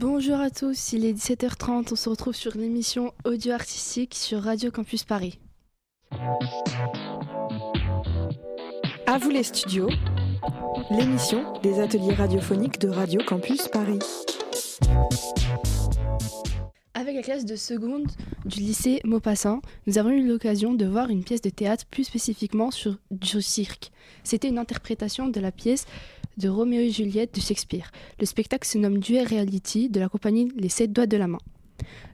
Bonjour à tous, il est 17h30, on se retrouve sur l'émission Audio Artistique sur Radio Campus Paris. À vous les studios, l'émission des ateliers radiophoniques de Radio Campus Paris. Avec la classe de seconde du lycée Maupassant, nous avons eu l'occasion de voir une pièce de théâtre plus spécifiquement sur du cirque. C'était une interprétation de la pièce de Roméo et Juliette de Shakespeare. Le spectacle se nomme Duel Reality de la compagnie Les Sept Doigts de la Main.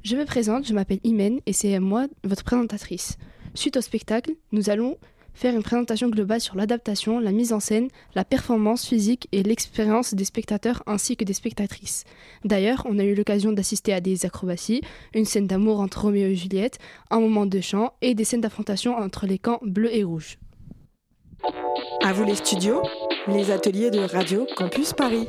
Je me présente, je m'appelle Imen et c'est moi votre présentatrice. Suite au spectacle, nous allons faire une présentation globale sur l'adaptation, la mise en scène, la performance physique et l'expérience des spectateurs ainsi que des spectatrices. D'ailleurs, on a eu l'occasion d'assister à des acrobaties, une scène d'amour entre Roméo et Juliette, un moment de chant et des scènes d'affrontation entre les camps bleus et rouges. À vous les studios, les ateliers de Radio Campus Paris.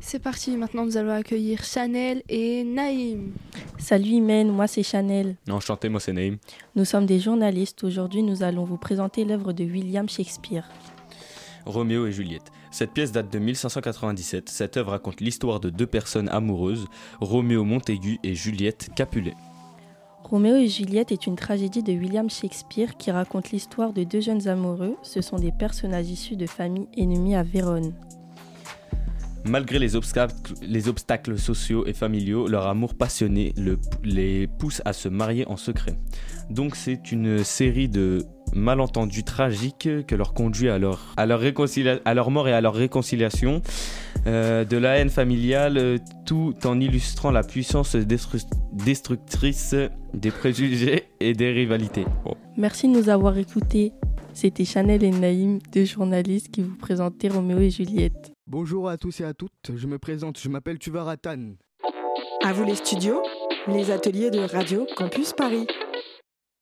C'est parti, maintenant nous allons accueillir Chanel et Naïm. Salut Imen, moi c'est Chanel. Enchanté, moi c'est Naïm. Nous sommes des journalistes. Aujourd'hui, nous allons vous présenter l'œuvre de William Shakespeare. Roméo et Juliette. Cette pièce date de 1597. Cette œuvre raconte l'histoire de deux personnes amoureuses, Roméo Montaigu et Juliette Capulet. Roméo et Juliette est une tragédie de William Shakespeare qui raconte l'histoire de deux jeunes amoureux. Ce sont des personnages issus de familles ennemies à Vérone. Malgré les obstacles, les obstacles sociaux et familiaux, leur amour passionné le- les pousse à se marier en secret. Donc c'est une série de malentendus tragiques que leur conduit à leur, à leur, réconcilia- à leur mort et à leur réconciliation, euh, de la haine familiale, tout en illustrant la puissance destru- destructrice des préjugés et des rivalités. Bon. Merci de nous avoir écoutés. C'était Chanel et Naïm, deux journalistes qui vous présentaient Roméo et Juliette. Bonjour à tous et à toutes, je me présente, je m'appelle Tuvaratan. À vous les studios, les ateliers de Radio Campus Paris.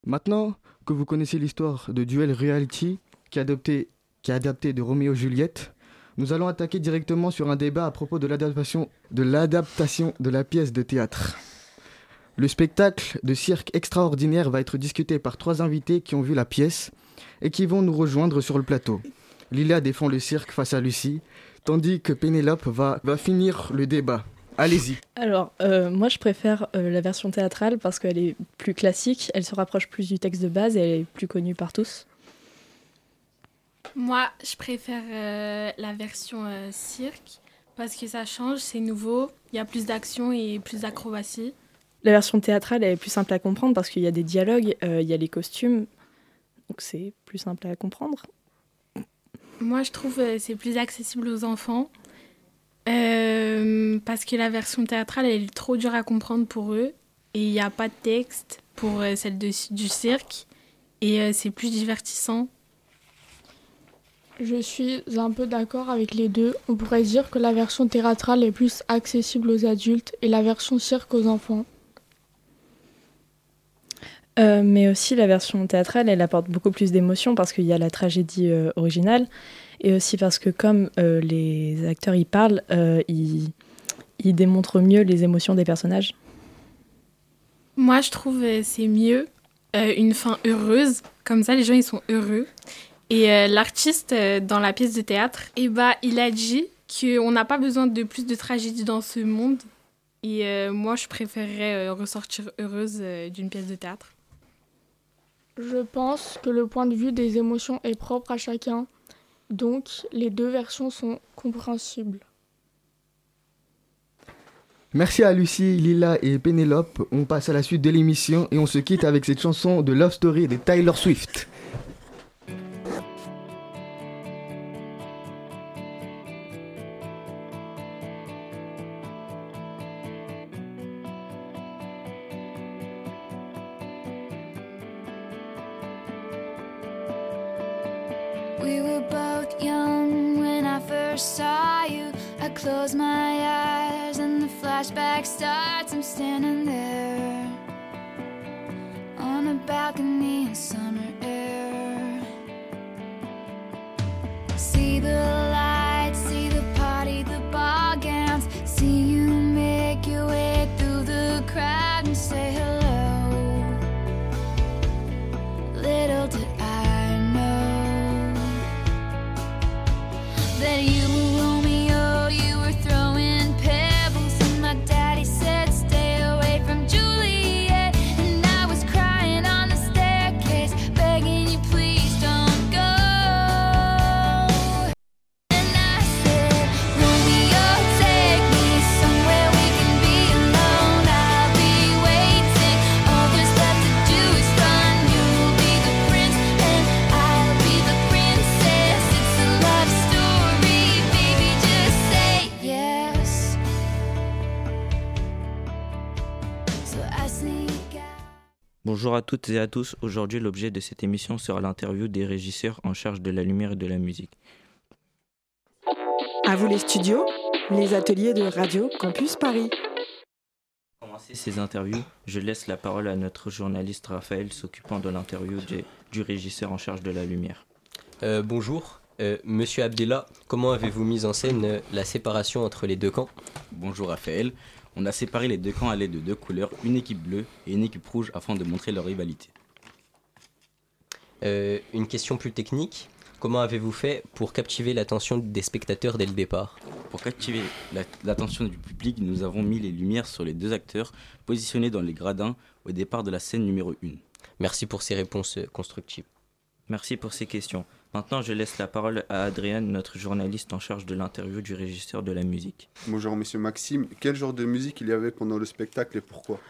Maintenant que vous connaissez l'histoire de Duel Reality qui est adopté, adapté de Roméo et Juliette, nous allons attaquer directement sur un débat à propos de l'adaptation de l'adaptation de la pièce de théâtre. Le spectacle de cirque extraordinaire va être discuté par trois invités qui ont vu la pièce et qui vont nous rejoindre sur le plateau. Lila défend le cirque face à Lucie, tandis que Pénélope va finir le débat. Allez-y. Alors, euh, moi, je préfère euh, la version théâtrale parce qu'elle est plus classique, elle se rapproche plus du texte de base et elle est plus connue par tous. Moi, je préfère euh, la version euh, cirque parce que ça change, c'est nouveau, il y a plus d'action et plus d'acrobatie. La version théâtrale, elle est plus simple à comprendre parce qu'il y a des dialogues, euh, il y a les costumes, donc c'est plus simple à comprendre. Moi, je trouve euh, c'est plus accessible aux enfants euh, parce que la version théâtrale, elle est trop dure à comprendre pour eux et il n'y a pas de texte pour euh, celle de- du cirque et euh, c'est plus divertissant. Je suis un peu d'accord avec les deux. On pourrait dire que la version théâtrale est plus accessible aux adultes et la version cirque aux enfants. Euh, mais aussi, la version théâtrale, elle apporte beaucoup plus d'émotion parce qu'il y a la tragédie euh, originale et aussi parce que comme euh, les acteurs y parlent, euh, ils, ils démontrent mieux les émotions des personnages. Moi, je trouve euh, c'est mieux euh, une fin heureuse. Comme ça, les gens ils sont heureux. Et euh, l'artiste euh, dans la pièce de théâtre, eh bah, il a dit qu'on n'a pas besoin de plus de tragédie dans ce monde. Et euh, moi, je préférerais euh, ressortir heureuse euh, d'une pièce de théâtre. Je pense que le point de vue des émotions est propre à chacun, donc les deux versions sont compréhensibles. Merci à Lucie, Lila et Pénélope. On passe à la suite de l'émission et on se quitte avec cette chanson de Love Story de Tyler Swift. We were both young when I first saw you. I close my eyes and the flashback starts. I'm standing there on a balcony in summer Bonjour à toutes et à tous. Aujourd'hui, l'objet de cette émission sera l'interview des régisseurs en charge de la lumière et de la musique. À vous les studios, les ateliers de Radio Campus Paris. Pour commencer ces interviews, je laisse la parole à notre journaliste Raphaël s'occupant de l'interview du, du régisseur en charge de la lumière. Euh, bonjour, Euh, Monsieur Abdella, comment avez-vous mis en scène euh, la séparation entre les deux camps? Bonjour Raphaël. On a séparé les deux camps à l'aide de deux couleurs, une équipe bleue et une équipe rouge afin de montrer leur rivalité. Euh, Une question plus technique, comment avez-vous fait pour captiver l'attention des spectateurs dès le départ? Pour captiver la- l'attention du public, nous avons mis les lumières sur les deux acteurs positionnés dans les gradins au départ de la scène numéro 1. Merci pour ces réponses constructives. Merci pour ces questions. Maintenant, je laisse la parole à Adrienne, notre journaliste en charge de l'interview du régisseur de la musique. Bonjour Monsieur Maxime, quel genre de musique il y avait pendant le spectacle et pourquoi?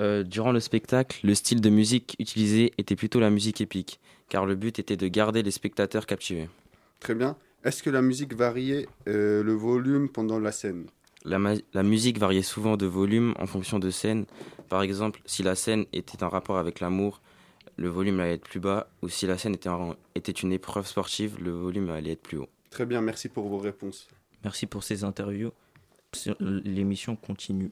Euh, durant le spectacle, le style de musique utilisé était plutôt la musique épique, car le but était de garder les spectateurs captivés. Très bien. Est-ce que la musique variait euh, le volume pendant la scène? La, musique variait souvent de volume en fonction de scène. Par exemple, si la scène était en rapport avec l'amour, le volume allait être plus bas, ou si la scène était, en- était une épreuve sportive, le volume allait être plus haut. Très bien, merci pour vos réponses. Merci pour ces interviews. L'émission continue.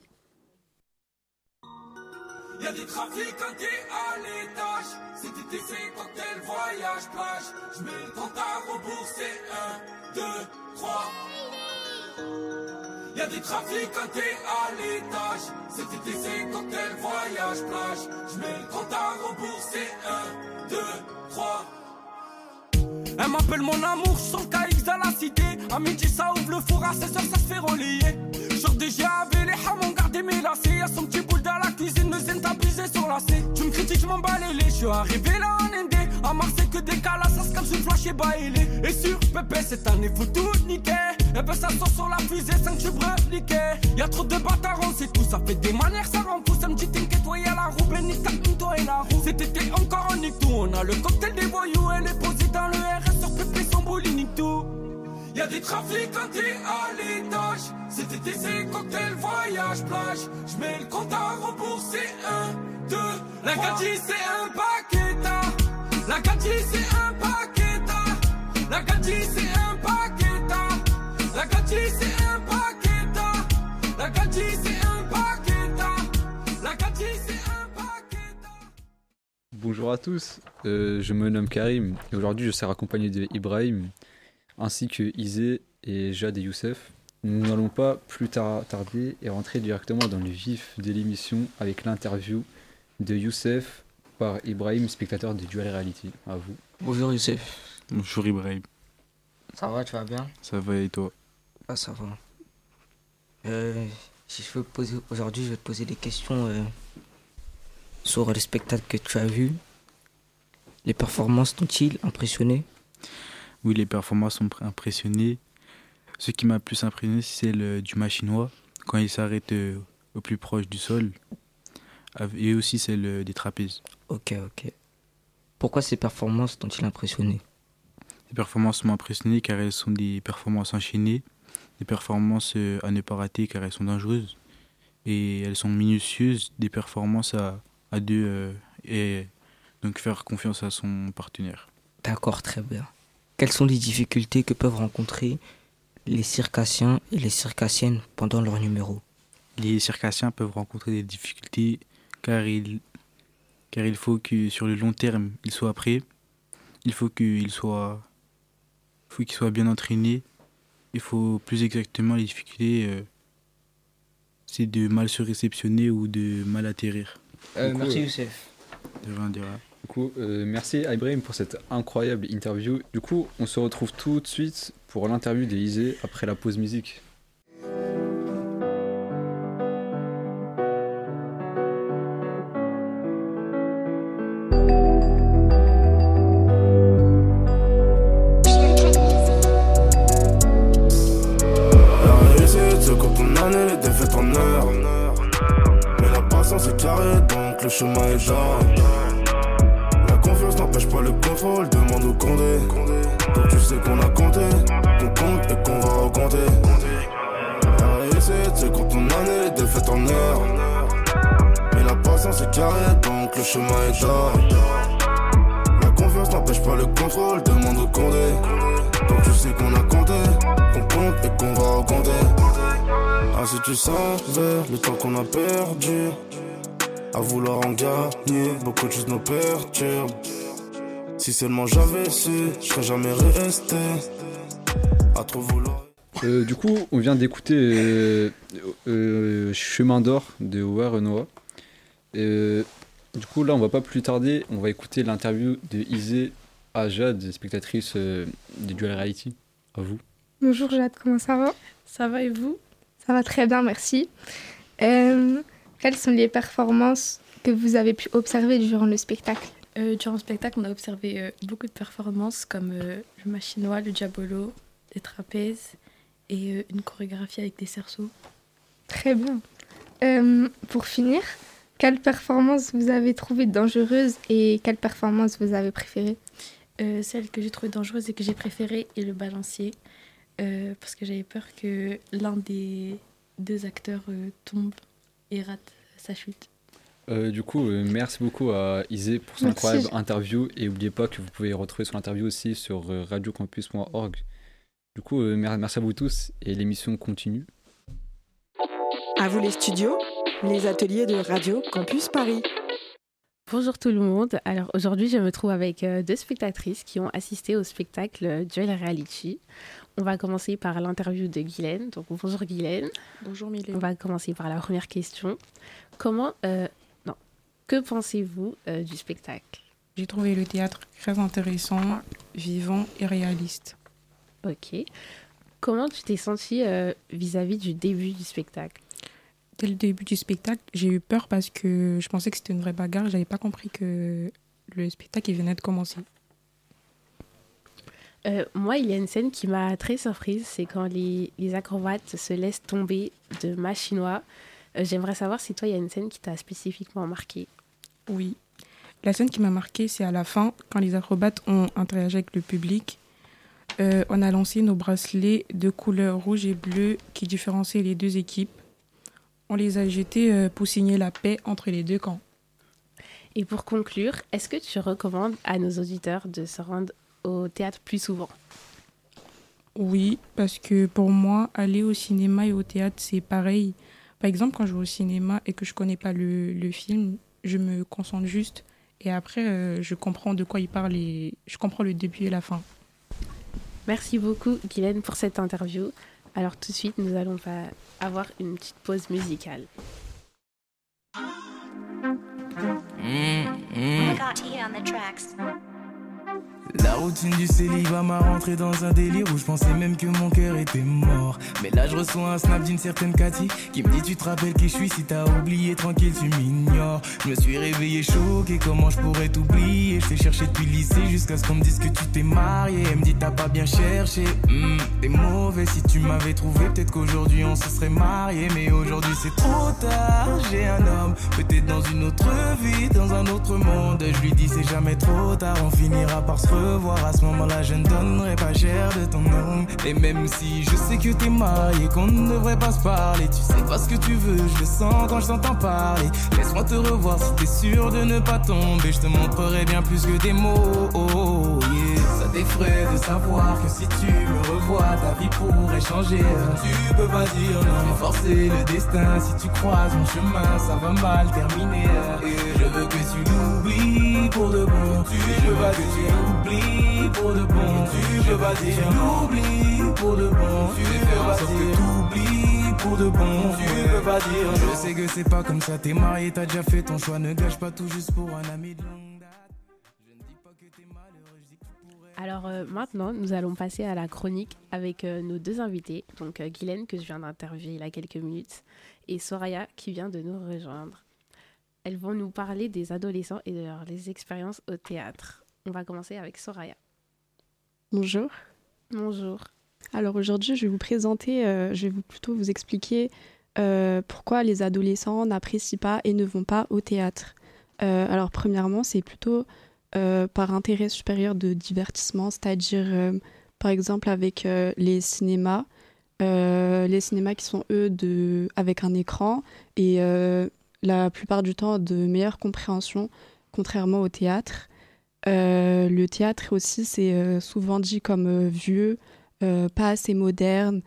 Y'a des trafiquantés à l'étage. Cet été c'est cocktail, voyage, plage? J'mets le compte à rembourser. 1, 2, 3. Y'a des trafiquantés à l'étage. Cet été c'est cocktail, voyage, plage. J'mets le compte à rembourser. 1, 2, 3. Elle m'appelle mon amour, je sens KX dans la cité. À midi, ça ouvre le four, à 16h, ça se fait relayer. Genre des GAV, les hamons gardés mes lacets. Y'a son petit boule dans la cuisine, le zen abusé sur la C. Tu me critiques, je m'en les. Je suis arrivé là. À Marseille, que des calas, ça se calme sur le flash et bailé. Et sur Pépé, cette année, faut tout niquer. Et ben, ça sort sur la fusée, 5 tubes reliqués. Y'a trop de bâtards, on sait tout. Ça fait des manières, ça rend fou. Ça me dit, t'inquiète, y'a la roue. Ben, nique ta toi et la roue. Cet été, encore, on nique tout. On a le cocktail des voyous. Elle est posée dans le RS sur Pépé, son boule, il nique tout. Y'a des trafiquantés à l'étage. Cet été, c'est cocktail, voyage, plage. J'mets le compte à rembourser. 1, 2, la gadji, c'est un paqueta. Bonjour à tous, euh, je me nomme Karim et aujourd'hui je serai accompagné de Ibrahim ainsi que Izé et Jade et Youssef. Nous n'allons pas plus tar- tarder et rentrer directement dans le vif de l'émission avec l'interview de Youssef par Ibrahim, spectateur de Dual Reality. À vous. Bonjour Youssef. Bonjour Ibrahim. Ça va, tu vas bien? Ça va et toi? Ah, ça va. Euh, si je veux poser aujourd'hui, je vais te poser des questions euh, sur les spectacles que tu as vus. Les performances t'ont-ils impressionné Oui, les performances ont impressionné. Ce qui m'a plus impressionné, c'est le du machinois, quand il s'arrête euh, au plus proche du sol. Et aussi celle des trapèzes. Ok, ok. Pourquoi ces performances t'ont-ils impressionné Les performances m'ont impressionné car elles sont des performances enchaînées, des performances euh, à ne pas rater car elles sont dangereuses. Et elles sont minutieuses, des performances à, à deux euh, et donc faire confiance à son partenaire. D'accord, très bien. Quelles sont les difficultés que peuvent rencontrer les circassiens et les circassiennes pendant leur numéro? Les circassiens peuvent rencontrer des difficultés car il, car il faut que sur le long terme, ils soient prêts. Il faut qu'ils soient, faut qu'ils soient bien entraînés. Il faut plus exactement les difficultés, euh, c'est de mal se réceptionner ou de mal atterrir. Euh, coup, merci euh, Youssef. De rien, de rien. Du coup, euh, merci à Ibrahim pour cette incroyable interview. Du coup, on se retrouve tout de suite pour l'interview d'Elysée après la pause musique. Patience est carrée, donc le chemin est jaune. La confiance n'empêche pas le contrôle, demande au condé. Donc tu sais qu'on a compté, qu'on compte et qu'on va recompter. La réussite se compte en année, les défaites en heures. Mais la patience c'est carré, donc le chemin est d'or. La confiance n'empêche pas le contrôle, demande au condé. Donc tu sais qu'on a compté, si tu savais le temps qu'on a perdu, à vouloir en gagner, beaucoup de choses nous perturbent. Si seulement j'avais su, je serais jamais resté. À trop vouloir. Euh, du coup, on vient d'écouter euh, euh, Chemin d'or de Owa Renoir. Euh, du coup, là, on va pas plus tarder. On va écouter l'interview de Isée à Jade, spectatrice euh, du Dual Reality. À vous. Bonjour Jade, comment ça va? Ça va et vous? Ça va très bien, merci. Euh, quelles sont les performances que vous avez pu observer durant le spectacle? Euh, durant le spectacle, on a observé euh, beaucoup de performances comme le machinois, le diabolo, des trapèzes et une chorégraphie avec des cerceaux. Très bien. Pour finir, quelle performance vous avez trouvée dangereuse et quelle performance vous avez préférée? Celle que j'ai trouvée dangereuse et que j'ai préférée est le balancier euh, parce que j'avais peur que l'un des deux acteurs euh, tombe et rate sa chute. Euh, du coup, euh, merci beaucoup à Isée pour son Merci. incroyable interview. Et n'oubliez pas que vous pouvez retrouver son interview aussi sur euh, radiocampus.org. Du coup, euh, mer- merci à vous tous et l'émission continue. À vous les studios, les ateliers de Radio Campus Paris. Bonjour tout le monde. Alors aujourd'hui, je me trouve avec euh, deux spectatrices qui ont assisté au spectacle euh, Duel Reality. On va commencer par l'interview de Guylaine. Donc bonjour Guylaine. Bonjour Mylène. On va commencer par la première question. Comment, euh, non, que pensez-vous euh, du spectacle? J'ai trouvé le théâtre très intéressant, vivant et réaliste. Ok. Comment tu t'es sentie euh, vis-à-vis du début du spectacle? Dès le début du spectacle, j'ai eu peur parce que je pensais que c'était une vraie bagarre. J'avais pas compris que le spectacle il venait de commencer. Euh, moi, il y a une scène qui m'a très surprise, c'est quand les, les acrobates se laissent tomber de machinois. Euh, J'aimerais savoir si toi, il y a une scène qui t'a spécifiquement marqué. Oui. La scène qui m'a marquée, c'est à la fin, quand les acrobates ont interagi avec le public. Euh, on a lancé nos bracelets de couleur rouge et bleu qui différenciaient les deux équipes. On les a jetés euh, pour signer la paix entre les deux camps. Et pour conclure, est-ce que tu recommandes à nos auditeurs de se rendre au théâtre plus souvent? Oui, parce que pour moi, aller au cinéma et au théâtre, c'est pareil. Par exemple, quand je vais au cinéma et que je connais pas le, le film, je me concentre juste et après, euh, je comprends de quoi il parle et je comprends le début et la fin. Merci beaucoup, Guylaine, pour cette interview. Alors tout de suite, nous allons avoir une petite pause musicale. got heat on the tracks. La routine du célibat m'a rentré dans un délire où je pensais même que mon cœur était mort. Mais là je reçois un snap d'une certaine Cathy qui me dit tu te rappelles qui je suis si t'as oublié tranquille tu m'ignores. Je me suis réveillé choqué comment je pourrais t'oublier? Je t'ai cherché depuis lycée jusqu'à ce qu'on me dise que tu t'es marié. Elle me dit t'as pas bien cherché. Hmm, t'es mauvais si tu m'avais trouvé peut-être qu'aujourd'hui on se serait marié. Mais aujourd'hui c'est trop tard. J'ai un homme peut-être dans une autre vie, dans un autre monde. Je lui dis c'est jamais trop tard. On finira par se À ce moment-là je ne donnerai pas cher de ton nom. Et même si je sais que t'es marié, qu'on ne devrait pas se parler, tu sais pas ce que tu veux. Je le sens quand je t'entends parler. Laisse-moi te revoir si t'es sûr de ne pas tomber. Je te montrerai bien plus que des mots. Oh, yeah. Ça t'effraie de savoir que si tu me revois, ta vie pourrait changer. Tu peux pas dire non, mais forcer le destin. Si tu croises mon chemin, ça va mal terminer. Et je veux que tu l'oublies pour de bon. Pas que tu l'oublies pour de bon. Tu veux pas dire l'oublies pour de bon. Tu veux pas dire t'oublies pour de bon. Tu veux pas dire je sais que c'est pas comme ça. T'es marié, t'as déjà fait ton choix. Ne gâche pas tout juste pour un ami de longue date. Alors euh, maintenant, nous allons passer à la chronique avec euh, nos deux invités, donc euh, Guylaine que je viens d'interviewer il y a quelques minutes et Soraya qui vient de nous rejoindre. Elles vont nous parler des adolescents et de leurs les expériences au théâtre. On va commencer avec Soraya. Bonjour. Bonjour. Alors aujourd'hui, je vais vous présenter, euh, je vais vous plutôt vous expliquer euh, pourquoi les adolescents n'apprécient pas et ne vont pas au théâtre. Euh, alors premièrement, c'est plutôt par intérêt supérieur de divertissement, c'est-à-dire par exemple avec les cinémas, les cinémas qui sont eux de avec un écran et la plupart du temps de meilleure compréhension, contrairement au théâtre. Euh, le théâtre aussi, c'est euh, souvent dit comme euh, vieux, pas assez moderne,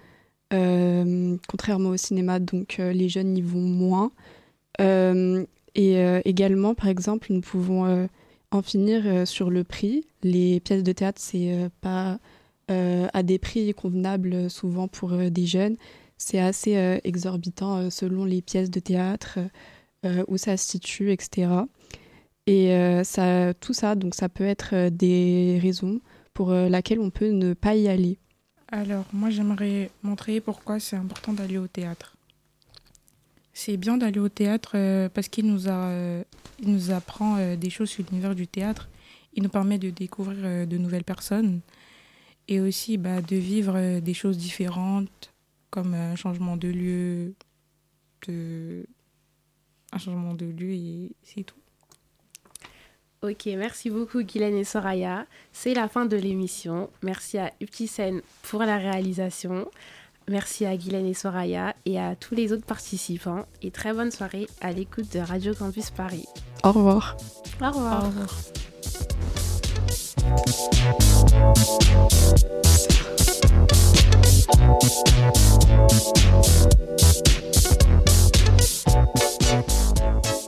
contrairement au cinéma, donc les jeunes y vont moins. et également, par exemple, nous pouvons en finir sur le prix. Les pièces de théâtre, c'est pas à des prix convenables souvent pour des jeunes. C'est assez exorbitant selon les pièces de théâtre, où ça se situe, etc. Et euh, ça, tout ça, donc ça peut être euh, des raisons pour euh, lesquelles on peut ne pas y aller. Alors, moi, j'aimerais montrer pourquoi c'est important d'aller au théâtre. C'est bien d'aller au théâtre parce qu'il nous, nous apprend des choses sur l'univers du théâtre. Il nous permet de découvrir de nouvelles personnes et aussi bah, de vivre des choses différentes comme un changement de lieu, de... un changement de lieu et c'est tout. Ok, merci beaucoup Guylaine et Soraya. C'est la fin de l'émission. Merci à Uptisen pour la réalisation. Merci à Guylaine et Soraya et à tous les autres participants. Et très bonne soirée à l'écoute de Radio Campus Paris. Au revoir. Au revoir. Au revoir. Música